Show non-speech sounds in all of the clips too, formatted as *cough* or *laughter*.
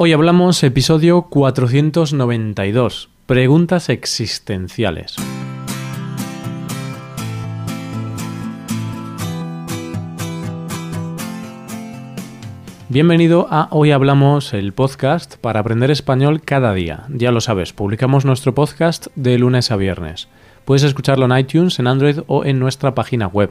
Hoy hablamos episodio 492, preguntas existenciales. Bienvenido a Hoy Hablamos, el podcast para aprender español cada día. Ya lo sabes, publicamos nuestro podcast de lunes a viernes. Puedes escucharlo en iTunes, en Android o en nuestra página web.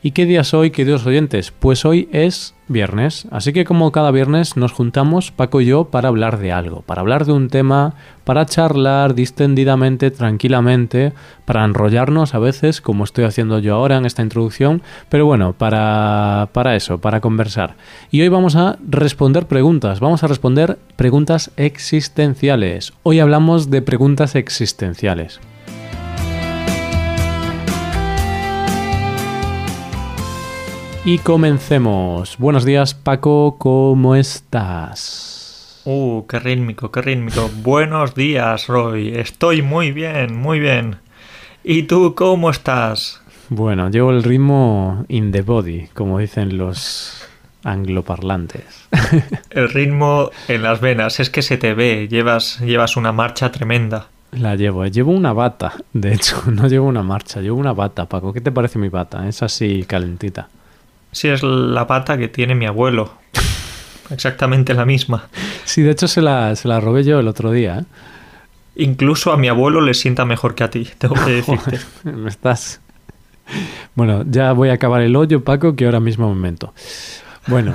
¿Y qué día es hoy, queridos oyentes? Pues hoy es viernes, así que como cada viernes nos juntamos Paco y yo para hablar de algo, para hablar de un tema, para charlar distendidamente, tranquilamente, para enrollarnos a veces, como estoy haciendo yo ahora en esta introducción, pero bueno, para, para eso, para conversar. Y hoy vamos a responder preguntas, vamos a responder preguntas existenciales. Hoy hablamos de preguntas existenciales. Y comencemos. Buenos días, Paco, ¿cómo estás? Uh, qué rítmico, qué rítmico. Buenos días, Roy. Estoy muy bien, muy bien. ¿Y tú cómo estás? Bueno, llevo el ritmo in the body, como dicen los angloparlantes. *laughs* El ritmo en las venas, es que se te ve, llevas, llevas una marcha tremenda. La llevo, eh. llevo una bata, de hecho, *laughs* no llevo una marcha, llevo una bata, Paco. ¿Qué te parece mi bata? Es así calentita. Sí, es la pata que tiene mi abuelo. *laughs* Exactamente la misma. Sí, de hecho se la, se la robé yo el otro día. ¿eh? Incluso a mi abuelo le sienta mejor que a ti, tengo que *laughs* decirte. me estás... Bueno, ya voy a acabar el hoyo, Paco, que ahora mismo momento. Bueno,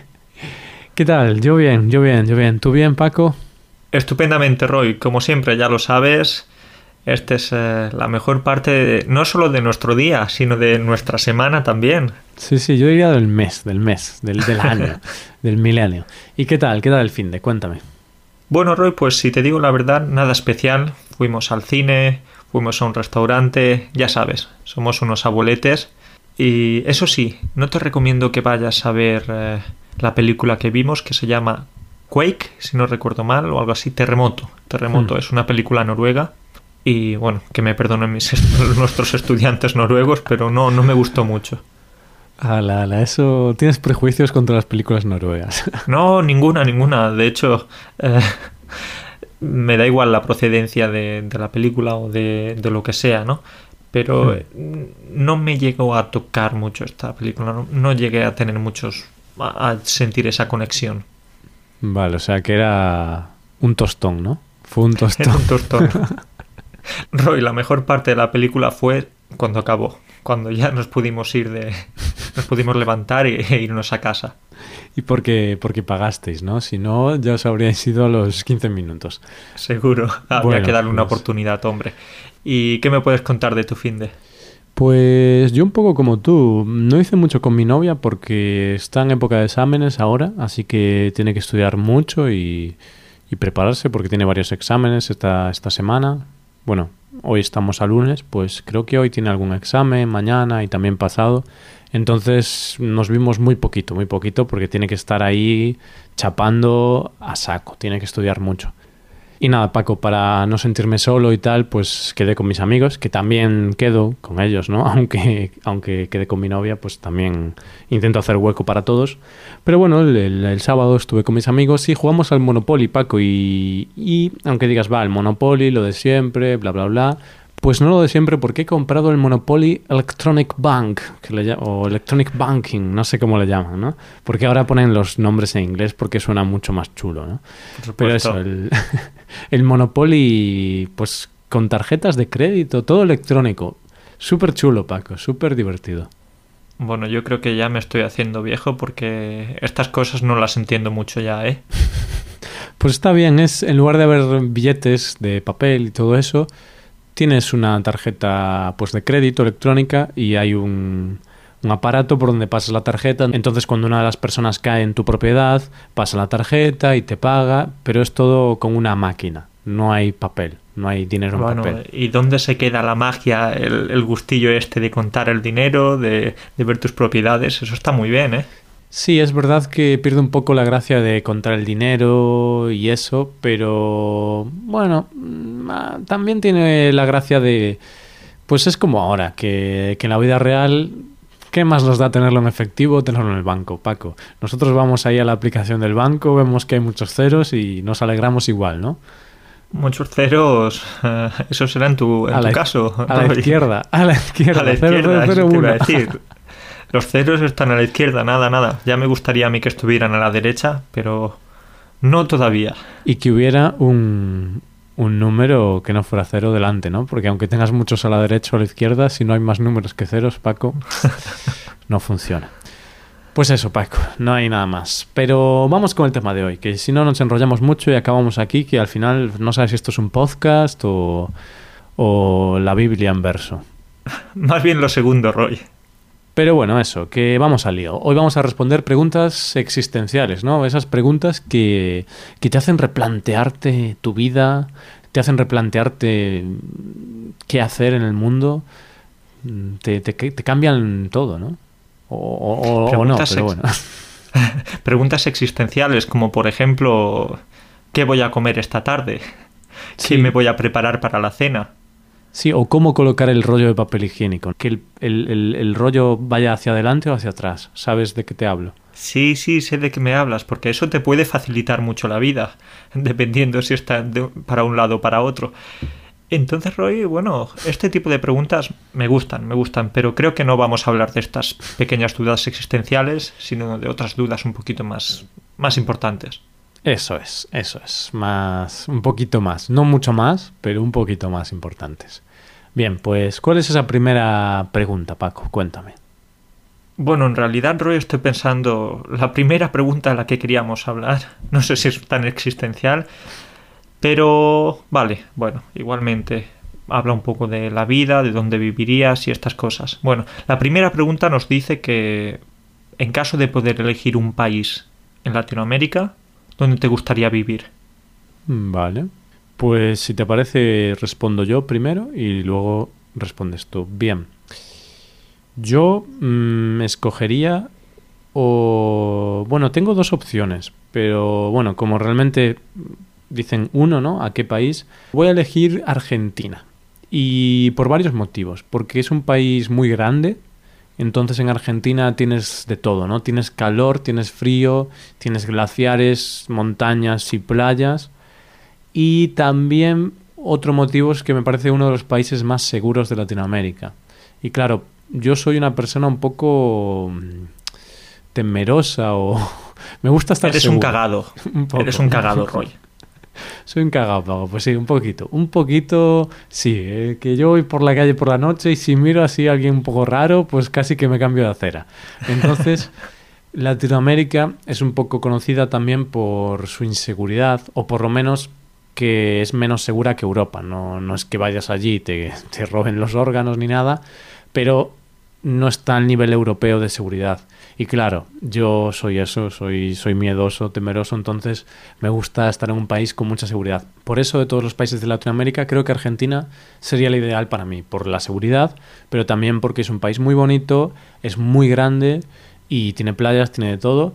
*laughs* ¿qué tal? Yo bien, yo bien, yo bien. ¿Tú bien, Paco? Estupendamente, Roy. Como siempre, ya lo sabes, esta es eh, la mejor parte, de, no solo de nuestro día, sino de nuestra semana también. Sí, sí, yo diría del mes, del mes, del, del *laughs* año, del milenio. ¿Y qué tal? ¿Qué tal el fin de? Cuéntame. Bueno, Roy, pues si te digo la verdad, nada especial. Fuimos al cine, fuimos a un restaurante, ya sabes, somos unos abueletes. Y eso sí, no te recomiendo que vayas a ver eh, la película que vimos que se llama Quake, si no recuerdo mal, o algo así, Terremoto. Terremoto Hmm. es una película noruega. Y bueno, que me perdonen mis est- *laughs* nuestros estudiantes noruegos, pero no, no me gustó mucho. Ala, ala, eso... Tienes prejuicios contra las películas noruegas. *laughs* No, ninguna, ninguna. De hecho, eh, me da igual la procedencia de, de la película o de, de lo que sea, ¿no? Pero eh, no me llegó a tocar mucho esta película. No, no llegué a tener muchos. a, a sentir esa conexión. vale, o sea que era un tostón, ¿no? Fue un *laughs* Era tostón. un tostón. *laughs* Roy, la mejor parte de la película fue cuando acabó. Cuando ya nos pudimos ir de. Nos pudimos levantar e, e irnos a casa. Y porque, porque pagasteis, ¿no? Si no, ya os habríais ido a los 15 minutos. Seguro. *laughs* Bueno, que darle una pues- oportunidad, hombre. ¿Y qué me puedes contar de tu fin de? Pues yo un poco como tú, no hice mucho con mi novia porque está en época de exámenes ahora, así que tiene que estudiar mucho y, y prepararse porque tiene varios exámenes esta, esta semana. Bueno, hoy estamos a lunes, pues creo que hoy tiene algún examen, mañana y también pasado. Entonces nos vimos muy poquito, muy poquito porque tiene que estar ahí chapando a saco, tiene que estudiar mucho. Y nada, Paco, para no sentirme solo y tal, pues quedé con mis amigos, que también quedo con ellos, ¿no? *laughs* Aunque, aunque quedé con mi novia, pues también intento hacer hueco para todos. Pero bueno, el, sábado estuve con mis amigos y jugamos al Monopoly, Paco, y, y aunque digas, va, el Monopoly, lo de siempre, bla, bla, bla, pues no lo de siempre porque he comprado el Monopoly Electronic Bank, que le o Electronic Banking, no sé cómo le llaman, ¿no? Porque ahora ponen los nombres en inglés porque suena mucho más chulo, ¿no? Por Pero eso, el, *laughs* el Monopoly, pues con tarjetas de crédito, todo electrónico. Súper chulo, Paco, súper divertido. Bueno, yo creo que ya me estoy haciendo viejo porque estas cosas no las entiendo mucho ya, ¿eh? *laughs* Pues está bien, es en lugar de haber billetes de papel y todo eso, tienes una tarjeta pues de crédito electrónica y hay un, un aparato por donde pasas la tarjeta. Entonces cuando una de las personas cae en tu propiedad, pasa la tarjeta y te paga, pero es todo con una máquina, no hay papel, no hay dinero en Bueno, papel. ¿y dónde se queda la magia, el, el gustillo este de contar el dinero, de, de ver tus propiedades? Eso está muy bien, ¿eh? Sí, es verdad que pierde un poco la gracia de contar el dinero y eso, pero bueno, mm, ah, también tiene la gracia de... Pues es como ahora, que, que en la vida real ¿Qué más nos da tenerlo en efectivo o tenerlo en el banco, Paco? Nosotros vamos ahí a la aplicación del banco, vemos que hay muchos ceros y nos alegramos igual, ¿no? Muchos ceros, eh, eso será en tu, a tu la, caso. A la izquierda, a la izquierda, *laughs* a la izquierda, 0001. Los ceros están a la izquierda, nada, nada. Ya me gustaría a mí que estuvieran a la derecha, pero no todavía. Y que hubiera un, un número que no fuera cero delante, ¿no? Porque aunque tengas muchos a la derecha o a la izquierda, si no hay más números que ceros, Paco, *laughs* no funciona. Pues eso, Paco, no hay nada más. Pero vamos con el tema de hoy, que si no nos enrollamos mucho y acabamos aquí, que al final no sabes si esto es un podcast o, o la Biblia en verso. *laughs* Más bien lo segundo, Roy. Pero bueno, eso, que vamos al lío. Hoy vamos a responder preguntas existenciales, ¿no? Esas preguntas que, que te hacen replantearte tu vida, te hacen replantearte qué hacer en el mundo, te, te, te cambian todo, ¿no? O, o- o no, Preguntas pero ex- bueno. *laughs* Preguntas existenciales, como por ejemplo, ¿qué voy a comer esta tarde? ¿Qué Sí. me voy a preparar para la cena? Sí, o cómo colocar el rollo de papel higiénico. Que el, el- el- el rollo vaya hacia adelante o hacia atrás. ¿Sabes de qué te hablo? Sí, sí, sé de qué me hablas, porque eso te puede facilitar mucho la vida, *laughs* dependiendo si está de- para un lado o para otro. Entonces, Roy, bueno, este tipo de preguntas me gustan, me gustan, pero creo que no vamos a hablar de estas pequeñas dudas existenciales, sino de otras dudas un poquito más, más importantes. Eso es, eso es. Más, un poquito más. No mucho más, pero un poquito más importantes. Bien, pues, ¿cuál es esa primera pregunta, Paco? Cuéntame. Bueno, en realidad, Roy, estoy pensando la primera pregunta a la que queríamos hablar. *laughs* No sé si es tan existencial, pero vale, bueno, igualmente habla un poco de la vida, de dónde vivirías y estas cosas. Bueno, la primera pregunta nos dice que en caso de poder elegir un país en Latinoamérica, ¿dónde te gustaría vivir? Vale. Pues, si te parece, respondo yo primero y luego respondes tú. Bien. Yo mm, escogería o... Bueno, tengo dos opciones, pero bueno, como realmente dicen uno, ¿no? ¿A qué país? Voy a elegir Argentina. Y por varios motivos. Porque es un país muy grande. Entonces en Argentina tienes de todo, ¿no? Tienes calor, tienes frío, tienes glaciares, montañas y playas. Y también otro motivo es que me parece uno de los países más seguros de Latinoamérica. Y claro, yo soy una persona un poco mm, temerosa o... *laughs* me gusta estar Eres un cagado. *laughs* Un poco. Eres un cagado, *laughs* Roy. Soy un cagado. Pues sí, un poquito. Un poquito, sí. eh, que yo voy por la calle por la noche y si miro así a alguien un poco raro, pues casi que me cambio de acera. Entonces, Latinoamérica es un poco conocida también por su inseguridad, o por lo menos que es menos segura que Europa. No, no es que vayas allí y te, te roben los órganos ni nada, pero no está al nivel europeo de seguridad. Y claro, yo soy eso, soy, soy miedoso, temeroso, entonces me gusta estar en un país con mucha seguridad. Por eso de todos los países de Latinoamérica creo que Argentina sería el ideal para mí, por la seguridad, pero también porque es un país muy bonito, es muy grande y tiene playas, tiene de todo.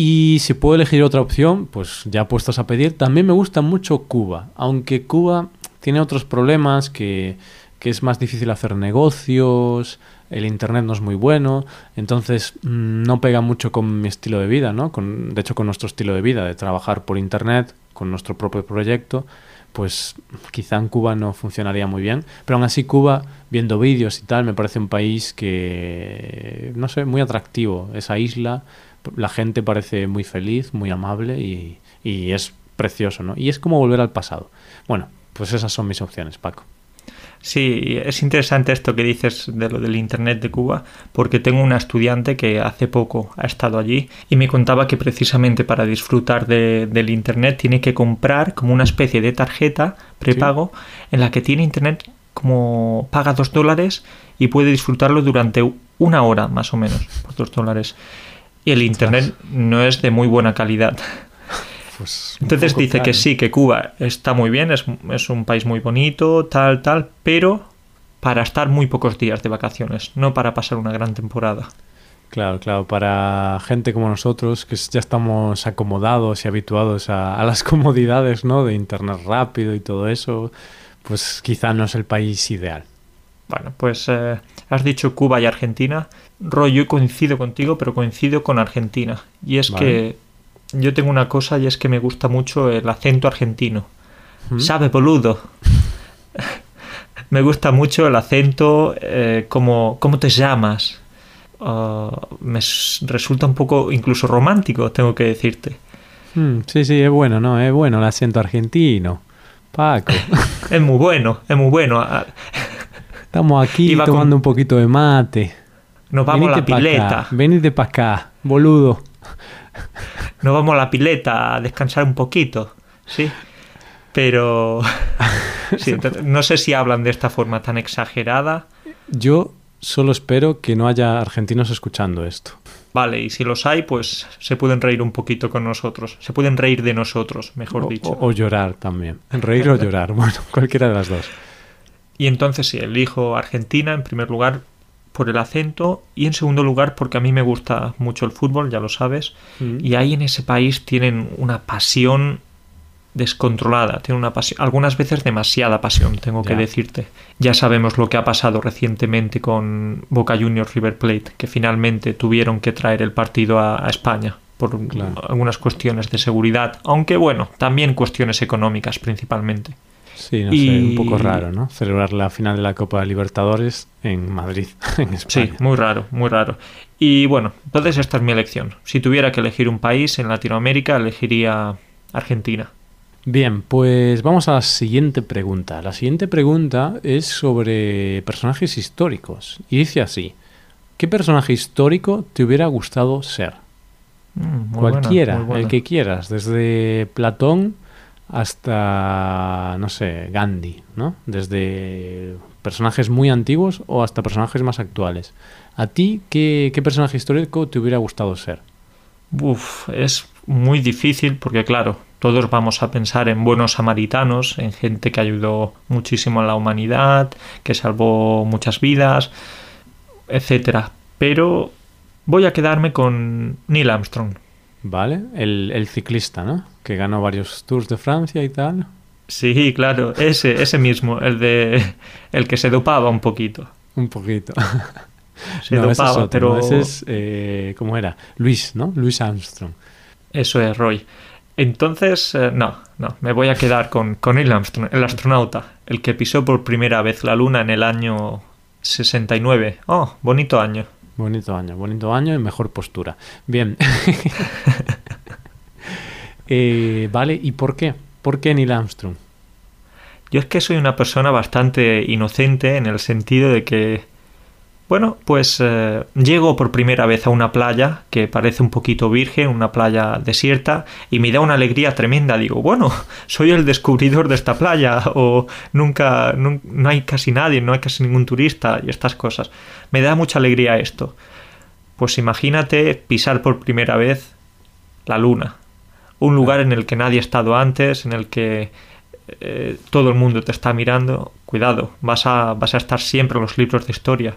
Y si puedo elegir otra opción, pues ya puestos a pedir, también me gusta mucho Cuba, aunque Cuba tiene otros problemas que, que es más difícil hacer negocios, el internet no es muy bueno, entonces mm, no pega mucho con mi estilo de vida, ¿no? Con, de hecho, con nuestro estilo de vida, de trabajar por internet, con nuestro propio proyecto, pues quizá en Cuba no funcionaría muy bien. Pero aún así Cuba, viendo vídeos y tal, me parece un país que, no sé, muy atractivo. Esa isla, la gente parece muy feliz, muy amable y, y es precioso, ¿no? Y es como volver al pasado. Bueno, pues esas son mis opciones, Paco. Sí, es interesante esto que dices de lo del Internet de Cuba, porque tengo una estudiante que hace poco ha estado allí y me contaba que precisamente para disfrutar de- del Internet tiene que comprar como una especie de tarjeta prepago en la que tiene Internet como paga dos dólares y puede disfrutarlo durante una hora más o menos por dos dólares. Y el Internet no es de muy buena calidad. *laughs* Pues Entonces dice que sí, que Cuba está muy bien, es, es un país muy bonito, tal, tal, pero para estar muy pocos días de vacaciones, no para pasar una gran temporada. Claro, claro, para gente como nosotros, que ya estamos acomodados y habituados a, a las *laughs* comodidades, ¿no? De internet rápido y todo eso, pues quizá no es el país ideal. Bueno, pues eh, has dicho Cuba y Argentina. Roy, yo coincido contigo, pero coincido con Argentina. Y es Vale. que yo tengo una cosa y es que me gusta mucho el acento argentino. ¿Mm? Sabe boludo. *laughs* me gusta mucho el acento, eh, como, ¿cómo te llamas? Ah, me resulta un poco incluso romántico, tengo que decirte. Mm, sí, sí, es bueno, ¿no? Es bueno el acento argentino. Paco, *laughs* Es muy bueno, es muy bueno. Estamos aquí Iba con- tomando un poquito de mate. Nos vamos a la acá, pileta. venite para acá, boludo. Nos vamos a la pileta a descansar un poquito, ¿sí? Pero *laughs* sí, no sé si hablan de esta forma tan exagerada. Yo solo espero que no haya argentinos escuchando esto. Vale, y si los hay, pues se pueden reír un poquito con nosotros. Se pueden reír de nosotros, mejor O, dicho. o- o llorar también. Reír o llorar, *laughs* bueno, cualquiera de las dos. Y entonces sí, elijo Argentina en primer lugar por el acento y en segundo lugar porque a mí me gusta mucho el fútbol, ya lo sabes. Mm. Y ahí en ese país tienen una pasión descontrolada, tienen una pasión, algunas veces demasiada pasión, tengo que decirte. Ya sabemos lo que ha pasado recientemente con Boca Juniors River Plate, que finalmente tuvieron que traer el partido a, a España por Claro. algunas cuestiones de seguridad, aunque bueno, también cuestiones económicas principalmente. Sí, no Y- sé, un poco raro, ¿no? Celebrar la final de la Copa Libertadores en Madrid, *laughs* en Sí, España. muy raro, muy raro. Y bueno, entonces esta es mi elección. Si tuviera que elegir un país en Latinoamérica, elegiría Argentina. Bien, pues vamos a la siguiente pregunta. La siguiente pregunta es sobre personajes históricos. Y dice así, ¿qué personaje histórico te hubiera gustado ser? Mm, buena, Cualquiera, buena. el que quieras, desde Platón hasta, no sé, Gandhi, ¿no? Desde personajes muy antiguos o hasta personajes más actuales. ¿A ti qué, qué personaje histórico te hubiera gustado ser? Uf, es muy difícil porque claro, todos vamos a pensar en buenos samaritanos, en gente que ayudó muchísimo a la humanidad, que salvó muchas vidas, etcétera. Pero voy a quedarme con Neil Armstrong. ¿Vale? El, el ciclista, ¿no? Que ganó varios Tours de Francia y tal. Sí, claro, ese, ese mismo, el de el que se dopaba un poquito. Un poquito. *laughs* Se no, ese es dopaba, otro, pero. Ese es, eh, ¿cómo era? Luis, ¿no? Luis Armstrong. eso es Roy. Entonces, eh, no, no, me voy a quedar con, con Neil Armstrong, el astronauta, el que pisó por primera vez la Luna en el año 69. Oh, bonito año. Bonito año, bonito año y mejor postura. Bien. *laughs* Eh, vale, ¿y por qué? ¿Por qué Neil Armstrong? Yo es que soy una persona bastante inocente en el sentido de que, bueno, pues eh, llego por primera vez a una playa que parece un poquito virgen, una playa desierta, y me da una alegría tremenda. Digo, bueno, *laughs* soy el descubridor de esta playa, o nunca, nun- no hay casi nadie, no hay casi ningún turista, y estas cosas. Me da mucha alegría esto. Pues imagínate pisar por primera vez la luna, un lugar en el que nadie ha estado antes, en el que eh, todo el mundo te está mirando, cuidado, vas a, vas a estar siempre en los libros de historia.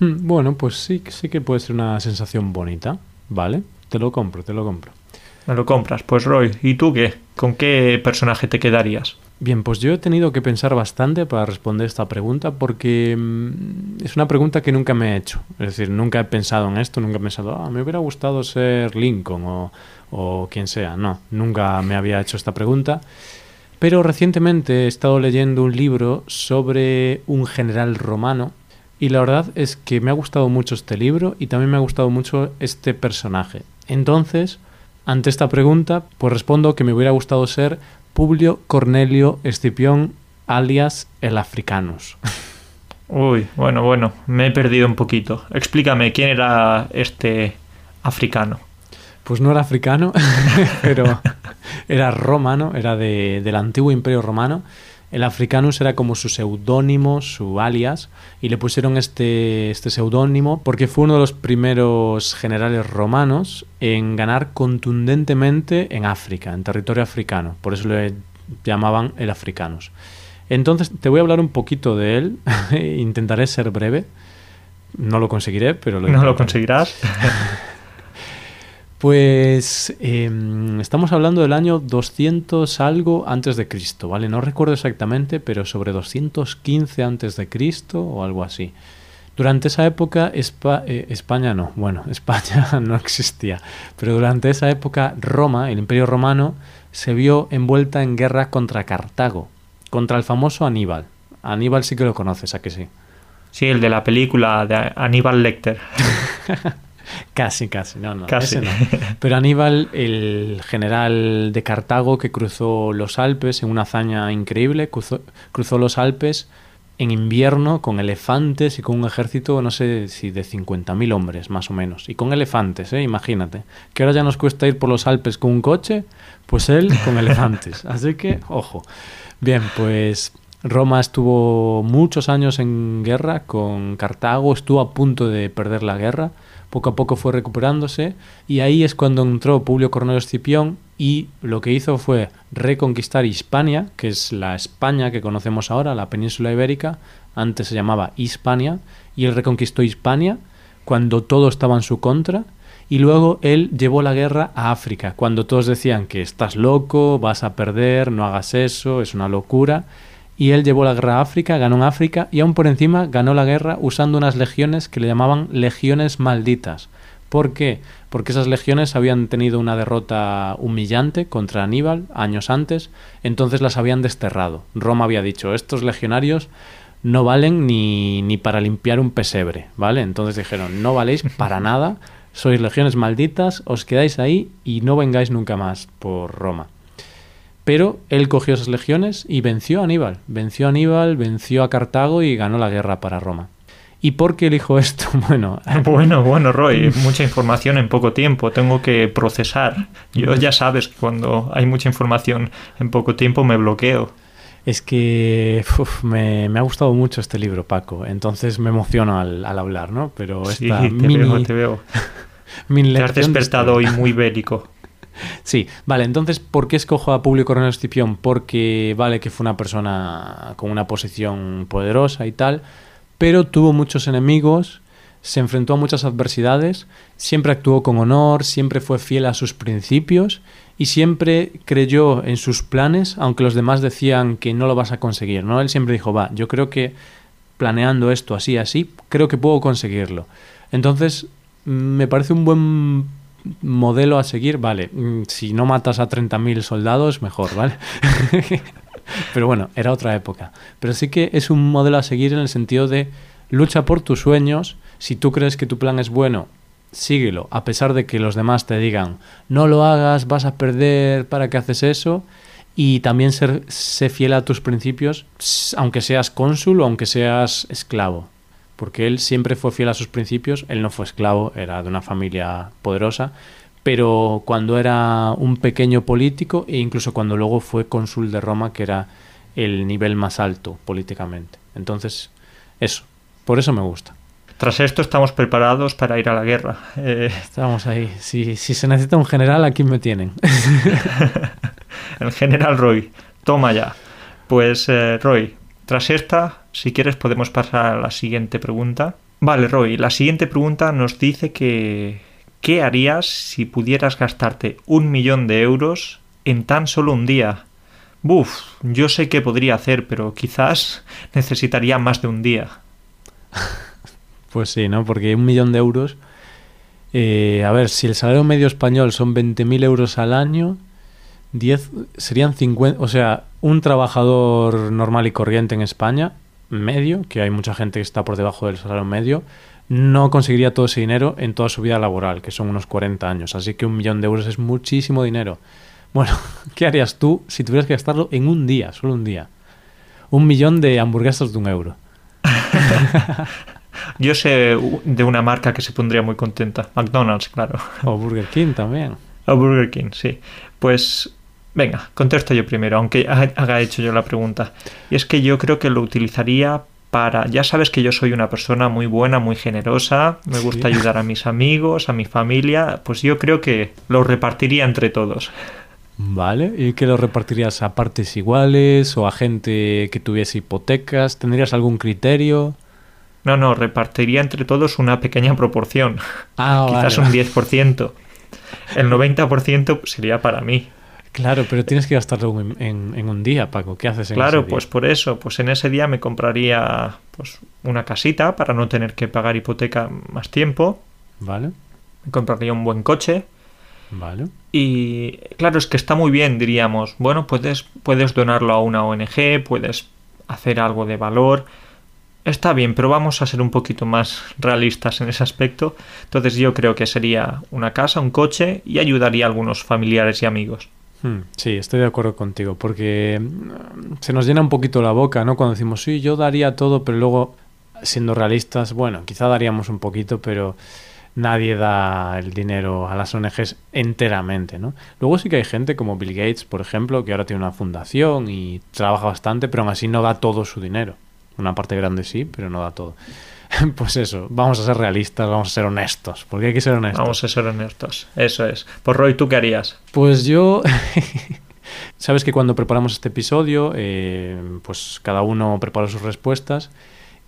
Hmm, Bueno, pues sí, sí que puede ser una sensación bonita. Vale, te lo compro, te lo compro. Me lo compras. Pues Roy, ¿y tú qué? ¿Con qué personaje te quedarías? Bien, pues yo he tenido que pensar bastante para responder esta pregunta porque mm, es una pregunta que nunca me he hecho. Es decir, nunca he pensado en esto, nunca he pensado, ah, me hubiera gustado ser Lincoln o, o quien sea. No, nunca me había hecho esta pregunta. Pero recientemente he estado leyendo un libro sobre un general romano y la verdad es que me ha gustado mucho este libro y también me ha gustado mucho este personaje. Entonces, ante esta pregunta, pues respondo que me hubiera gustado ser Publio Cornelio Escipión alias el Africanus. *laughs* Uy, bueno, bueno, me he perdido un poquito. Explícame, ¿quién era este africano? Pues no era africano, *laughs* pero era romano, era de- del antiguo imperio romano El Africanus era como su seudónimo, su alias, y le pusieron este, este seudónimo porque fue uno de los primeros generales romanos en ganar contundentemente en África, en territorio africano. Por eso le llamaban el Africanus. Entonces te voy a hablar un poquito de él, *laughs* intentaré ser breve. No lo conseguiré, pero lo No lo conseguirás. *laughs* Pues em, estamos hablando del año 200 algo antes de Cristo, ¿vale? No recuerdo exactamente, pero sobre 215 antes de Cristo o algo así. Durante esa época eh, España no, bueno, *laughs* España no existía, pero durante esa época Roma, el Imperio Romano, se vio envuelta en guerra contra Cartago, contra el famoso Aníbal. Aníbal sí que lo conoces, ¿a que sí? Sí, el de la película de Aníbal Lecter. *laughs* Casi, casi, no, no, casi. no. Pero Aníbal, el general de Cartago que cruzó los Alpes en una hazaña increíble, cruzó, cruzó los Alpes en invierno con elefantes y con un ejército, no sé si de 50.000 hombres más o menos. Y con elefantes, ¿eh? imagínate. Que ahora ya nos cuesta ir por los Alpes con un coche, pues él con elefantes. Así que, ojo. Bien, pues Roma estuvo muchos años en guerra con Cartago, estuvo a punto de perder la guerra poco a poco fue recuperándose y ahí es cuando entró Publio Cornelio Escipión y lo que hizo fue reconquistar Hispania, que es la España que conocemos ahora, la península ibérica, antes se llamaba Hispania, y él reconquistó Hispania cuando todo estaba en su contra, y luego él llevó la guerra a África, cuando todos decían que estás loco, vas a perder, no hagas eso, es una locura, y él llevó la guerra a África, ganó en África y aún por encima ganó la guerra usando unas legiones que le llamaban legiones malditas. ¿Por qué? Porque esas legiones habían tenido una derrota humillante contra Aníbal años antes, entonces las habían desterrado. Roma había dicho, estos legionarios no valen ni, ni para limpiar un pesebre, ¿vale? Entonces dijeron, no valéis para nada, sois legiones malditas, os quedáis ahí y no vengáis nunca más por Roma. Pero él cogió esas legiones y venció a Aníbal. Venció a Aníbal, venció a Cartago y ganó la guerra para Roma. ¿Y por qué elijo esto? *laughs* Bueno, *laughs* bueno, bueno, Roy, mucha información en poco tiempo, tengo que procesar. Yo ya sabes que cuando hay mucha información en poco tiempo me bloqueo. Es que me, ha gustado mucho este libro, Paco, entonces me emociono al, hablar, ¿no? Pero esta sí, te veo, te veo. *laughs* te has despertado hoy muy bélico. Sí, vale, entonces, ¿por qué escojo a Publio Cornelio Escipión? Porque, vale, que fue una persona con una posición poderosa y tal, pero tuvo muchos enemigos, se enfrentó a muchas adversidades, siempre actuó con honor, siempre fue fiel a sus principios y siempre creyó en sus planes, aunque los demás decían que no lo vas a conseguir, ¿no? Él siempre dijo, va, yo creo que planeando esto así, así, creo que puedo conseguirlo. Entonces, me parece un buen modelo a seguir, vale, mm, si no matas a 30.000 soldados, mejor, ¿vale? *laughs* Pero bueno, era otra época. Pero sí que es un modelo a seguir en el sentido de lucha por tus sueños, si tú crees que tu plan es bueno, síguelo, a pesar de que los demás te digan, no lo hagas, vas a perder, ¿para qué haces eso? Y también ser, sé fiel a tus principios, aunque seas cónsul o aunque seas esclavo porque él siempre fue fiel a sus principios, él no fue esclavo, era de una familia poderosa, pero cuando era un pequeño político e incluso cuando luego fue cónsul de Roma, que era el nivel más alto políticamente. Entonces, eso, por eso me gusta. Tras esto estamos preparados para ir a la guerra. Eh, *laughs* estamos ahí. Si, si se necesita un general, aquí me tienen. *laughs* el general Roy, toma ya. Pues eh, Roy, tras esta, si quieres podemos pasar a la siguiente pregunta. Vale, Roy, la siguiente pregunta nos dice que ¿qué harías si pudieras gastarte un millón de euros en tan solo un día? Buf, yo sé qué podría hacer, pero quizás *laughs* necesitaría más de un día. *laughs* Pues sí, ¿no? Porque un millón de euros... Eh, a ver, si el salario medio español son 20.000 euros al año, 10 serían 50, o sea, un trabajador normal y corriente en España, medio, que hay mucha gente que está por debajo del salario medio, no conseguiría todo ese dinero en toda su vida laboral, que son unos 40 años. Así que un millón de euros es muchísimo dinero. Bueno, *laughs* ¿qué harías tú si tuvieras que gastarlo en un día, solo un día? Un millón de hamburguesas de un euro. *laughs* Yo sé de una marca que se pondría muy contenta. McDonald's, claro. O Burger King también. O Burger King, sí. Pues Venga, contesto yo primero, aunque haga hecho yo la pregunta. Y es que yo creo que lo utilizaría para... Ya sabes que yo soy una persona muy buena, muy generosa, me gusta ayudar a mis amigos, a mi familia, pues yo creo que lo repartiría entre todos. Vale, ¿y qué lo repartirías a partes iguales o a gente que tuviese hipotecas? ¿Tendrías algún criterio? No, no, repartiría entre todos una pequeña proporción. Ah, *laughs* Quizás un 10%. El 90% sería para mí. Claro, pero tienes que gastarlo en, un día, Paco. ¿Qué haces en claro, ese día? pues por eso. Pues en ese día me compraría pues, una casita para no tener que pagar hipoteca más tiempo. Vale. Me compraría un buen coche. Vale. Y claro, es que está muy bien, diríamos. Bueno, puedes, puedes donarlo a una ONG, puedes hacer algo de valor. Está bien, pero vamos a ser un poquito más realistas en ese aspecto. Entonces yo creo que sería una casa, un coche y ayudaría a algunos familiares y amigos. Hmm, sí, estoy de acuerdo contigo, porque mm, se nos llena un poquito la boca, ¿no? Cuando decimos, sí, yo daría todo, pero luego, siendo realistas, bueno, quizá daríamos un poquito, pero nadie da el dinero a las ONGs enteramente, ¿no? Luego sí que hay gente como Bill Gates, por ejemplo, que ahora tiene una fundación y trabaja bastante, pero aún así no da todo su dinero. Una parte grande sí, pero no da todo. *laughs* Pues eso, vamos a ser realistas, vamos a ser honestos, porque hay que ser honestos. Vamos a ser honestos, eso es. Pues Roy, ¿tú qué harías? Pues yo... *laughs* Sabes que cuando preparamos este episodio, eh, pues cada uno prepara sus respuestas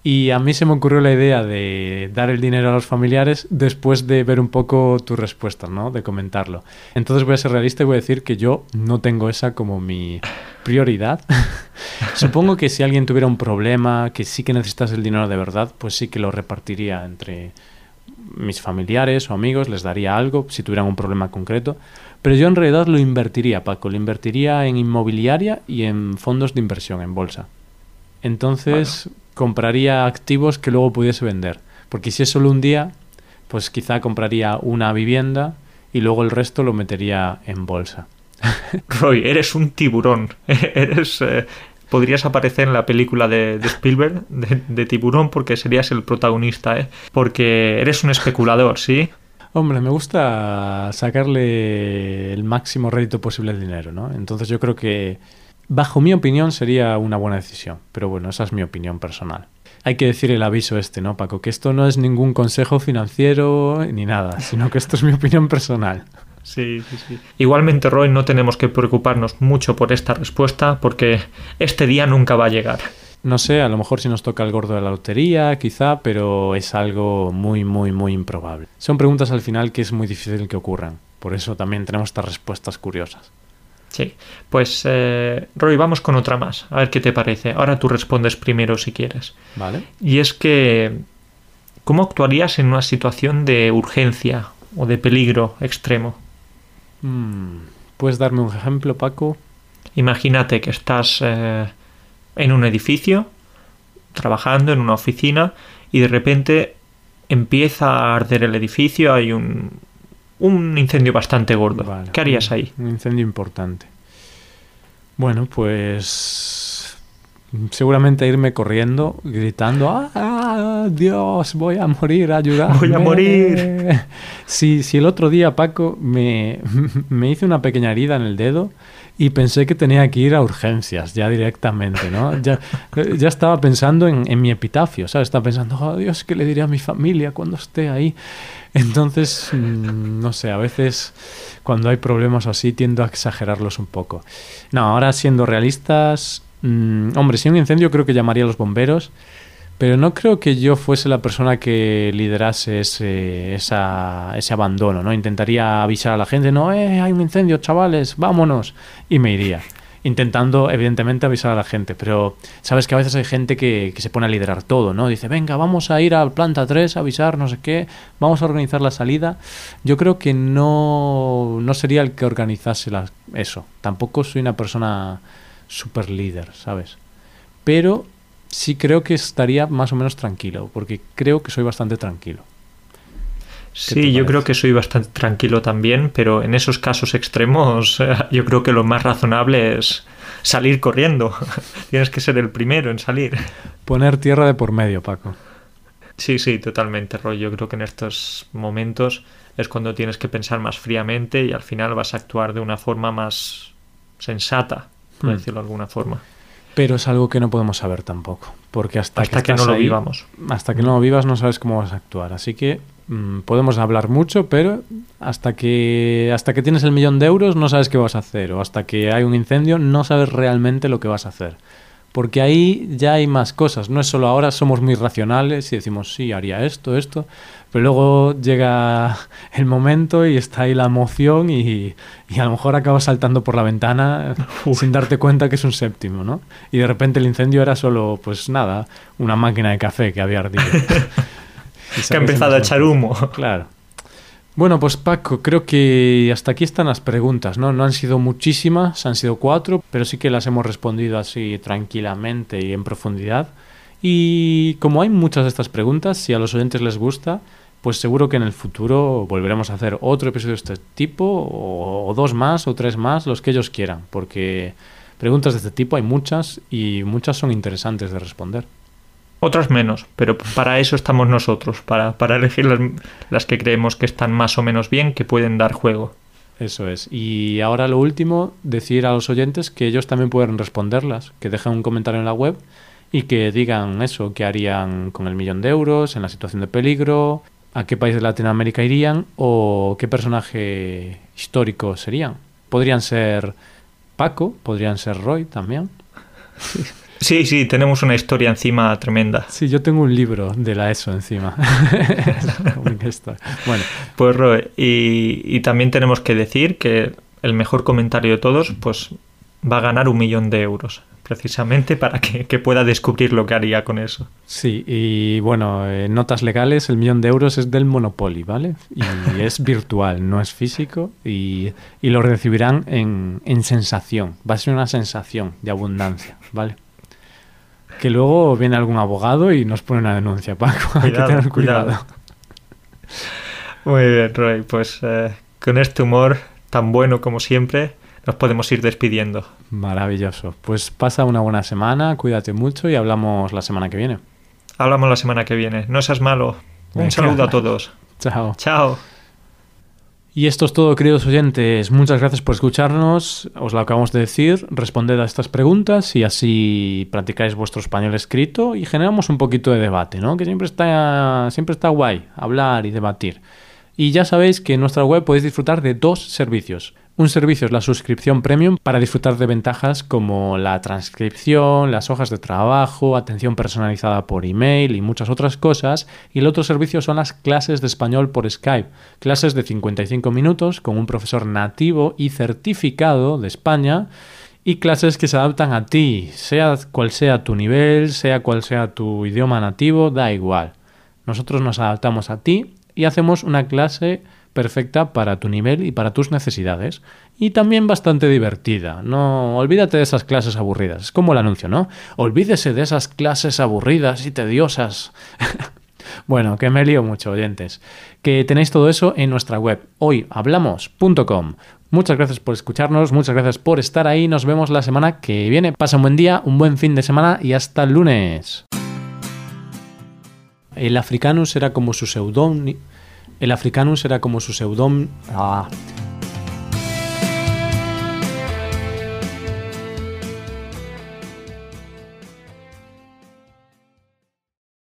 y a mí se me ocurrió la idea de dar el dinero a los familiares después de ver un poco tu respuesta, ¿no? De comentarlo. Entonces voy a ser realista y voy a decir que yo no tengo esa como mi prioridad. *laughs* Supongo que si alguien tuviera un problema, que sí que necesitas el dinero de verdad, pues sí que lo repartiría entre mis familiares o amigos, les daría algo si tuvieran un problema concreto. Pero yo en realidad lo invertiría, Paco, lo invertiría en inmobiliaria y en fondos de inversión, en bolsa. Entonces, compraría activos que luego pudiese vender. Porque si es solo un día, pues quizá compraría una vivienda y luego el resto lo metería en bolsa. *laughs* Roy, eres un tiburón. *laughs* eres, eh, podrías aparecer en la película de, Spielberg de, tiburón porque serías el protagonista, ¿eh? Porque eres un especulador, ¿sí? Hombre, me gusta sacarle el máximo rédito posible al dinero, ¿no? Entonces yo creo que Bajo mi opinión sería una buena decisión, pero bueno, esa es mi opinión personal. Hay que decir el aviso este, ¿no, Paco? Que esto no es ningún consejo financiero ni nada, sino que esto es mi opinión personal. Sí, sí, sí. Igualmente, Roy, no tenemos que preocuparnos mucho por esta respuesta porque este día nunca va a llegar. No sé, a lo mejor si nos toca el gordo de la lotería, quizá, pero es algo muy, muy, muy improbable. Son preguntas al final que es muy difícil que ocurran. Por eso también tenemos estas respuestas curiosas. Sí, pues eh, Roy, vamos con otra más, a ver qué te parece. Ahora tú respondes primero si quieres. Vale. Y es que, ¿cómo actuarías en una situación de urgencia o de peligro extremo? Mm, ¿Puedes darme un ejemplo, Paco? Imagínate que estás eh, en un edificio, trabajando en una oficina, y de repente empieza a arder el edificio, hay un, un incendio bastante gordo. ¿Qué harías ahí? Un incendio importante. Bueno, pues seguramente irme corriendo, gritando, ¡Ah, Dios, voy a morir, ayudadme! ¡Voy a morir! Si, si el otro día, Paco, me, *laughs* me hice una pequeña herida en el dedo y pensé que tenía que ir a urgencias ya directamente, ¿no? Ya, ya estaba pensando en, en, mi epitafio, ¿sabes? Estaba pensando, oh Dios, ¿qué le diré a mi familia cuando esté ahí? Entonces, mm, no sé, a veces cuando hay problemas así tiendo a exagerarlos un poco. No, ahora siendo realistas, mmm, hombre, si hay un incendio creo que llamaría a los bomberos, pero no creo que yo fuese la persona que liderase ese, esa, ese abandono, ¿no? Intentaría avisar a la gente, no, eh, hay un incendio, chavales, vámonos, y me iría intentando evidentemente avisar a la gente, pero sabes que a veces hay gente que, que, se pone a liderar todo, ¿no? Dice, venga, vamos a ir al planta 3 a avisar, no sé qué, vamos a organizar la salida. Yo creo que no, no sería el que organizase la, eso. Tampoco soy una persona super líder, ¿sabes? Pero sí creo que estaría más o menos tranquilo, porque creo que soy bastante tranquilo. Sí, yo creo que soy bastante tranquilo también, pero en esos casos extremos *laughs* yo creo que lo más razonable es salir corriendo. *laughs* Tienes que ser el primero en salir. Poner tierra de por medio, Paco. Sí, sí, totalmente, Roy. Yo creo que en estos momentos es cuando tienes que pensar más fríamente y al final vas a actuar de una forma más sensata, por Hmm. decirlo de alguna forma. Pero es algo que no podemos saber tampoco. Porque hasta, Hasta que no lo ahí, vivamos. Hasta que no lo vivas no sabes cómo vas a actuar. Así que mm, podemos hablar mucho, pero hasta que, hasta que tienes el millón de euros no sabes qué vas a hacer. O hasta que hay un incendio no sabes realmente lo que vas a hacer. Porque ahí ya hay más cosas. No es solo ahora somos muy racionales y decimos, sí, haría esto, esto. Pero luego llega el momento y está ahí la emoción y, y a lo mejor acabas saltando por la ventana sin darte cuenta que es un séptimo, ¿no? Y de repente el incendio era solo, pues nada, una máquina de café que había ardido. *laughs* Que ha empezado a echar humo. Claro. Bueno, pues Paco, creo que hasta aquí están las preguntas, ¿no? No han sido muchísimas, han sido cuatro, pero sí que las hemos respondido así tranquilamente y en profundidad. Y como hay muchas de estas preguntas, si a los oyentes les gusta, pues seguro que en el futuro volveremos a hacer otro episodio de este tipo, o, o dos más, o tres más, los que ellos quieran, porque preguntas de este tipo hay muchas y muchas son interesantes de responder. Otras menos, pero para eso estamos nosotros, para, para elegir las, las que creemos que están más o menos bien, que pueden dar juego. Eso es. Y ahora lo último, decir a los oyentes que ellos también pueden responderlas, que dejen un comentario en la web y que digan eso, qué harían con el millón de euros, en la situación de peligro, a qué país de Latinoamérica irían o qué personaje histórico serían. Podrían ser Paco, podrían ser Roy también. *laughs* Sí, sí, tenemos una historia encima tremenda. Sí, yo tengo un libro de la ESO encima. *laughs* bueno, Pues Roy, y, y también tenemos que decir que el mejor comentario de todos, pues va a ganar un millón de euros, precisamente para que, que pueda descubrir lo que haría con eso. Sí, y bueno, eh, notas legales, el millón de euros es del Monopoly, ¿vale? Y *laughs* es virtual, no es físico, y, y lo recibirán en, en sensación. Va a ser una sensación de abundancia, ¿vale? Que luego viene algún abogado y nos pone una denuncia, Paco. *laughs* Hay que tener cuidado. cuidado. Muy bien, Roy, pues eh, con este humor tan bueno como siempre, nos podemos ir despidiendo. Maravilloso. Pues pasa una buena semana, cuídate mucho y hablamos la semana que viene. Hablamos la semana que viene. No seas malo. Un saludo a todos. *laughs* Chao. Chao. Y esto es todo, queridos oyentes. Muchas gracias por escucharnos. Os lo acabamos de decir. Responded a estas preguntas y así practicáis vuestro español escrito y generamos un poquito de debate, ¿no? Que siempre está, siempre está guay hablar y debatir. Y ya sabéis que en nuestra web podéis disfrutar de dos servicios. Un servicio es la suscripción premium para disfrutar de ventajas como la transcripción, las hojas de trabajo, atención personalizada por email y muchas otras cosas. Y el otro servicio son las clases de español por Skype. Clases de 55 minutos con un profesor nativo y certificado de España y clases que se adaptan a ti, sea cual sea tu nivel, sea cual sea tu idioma nativo, da igual. Nosotros nos adaptamos a ti y hacemos una clase perfecta para tu nivel y para tus necesidades. Y también bastante divertida. No olvídate de esas clases aburridas. Es como el anuncio, ¿no? Olvídese de esas clases aburridas y tediosas. *laughs* bueno, que me lío mucho, oyentes. Que tenéis todo eso en nuestra web hoyhablamos.com. Muchas gracias por escucharnos, muchas gracias por estar ahí. Nos vemos la semana que viene. Pasa un buen día, un buen fin de semana y hasta el lunes. El africanus era como su seudónimo. El africanus era como su seudónimo. Ah.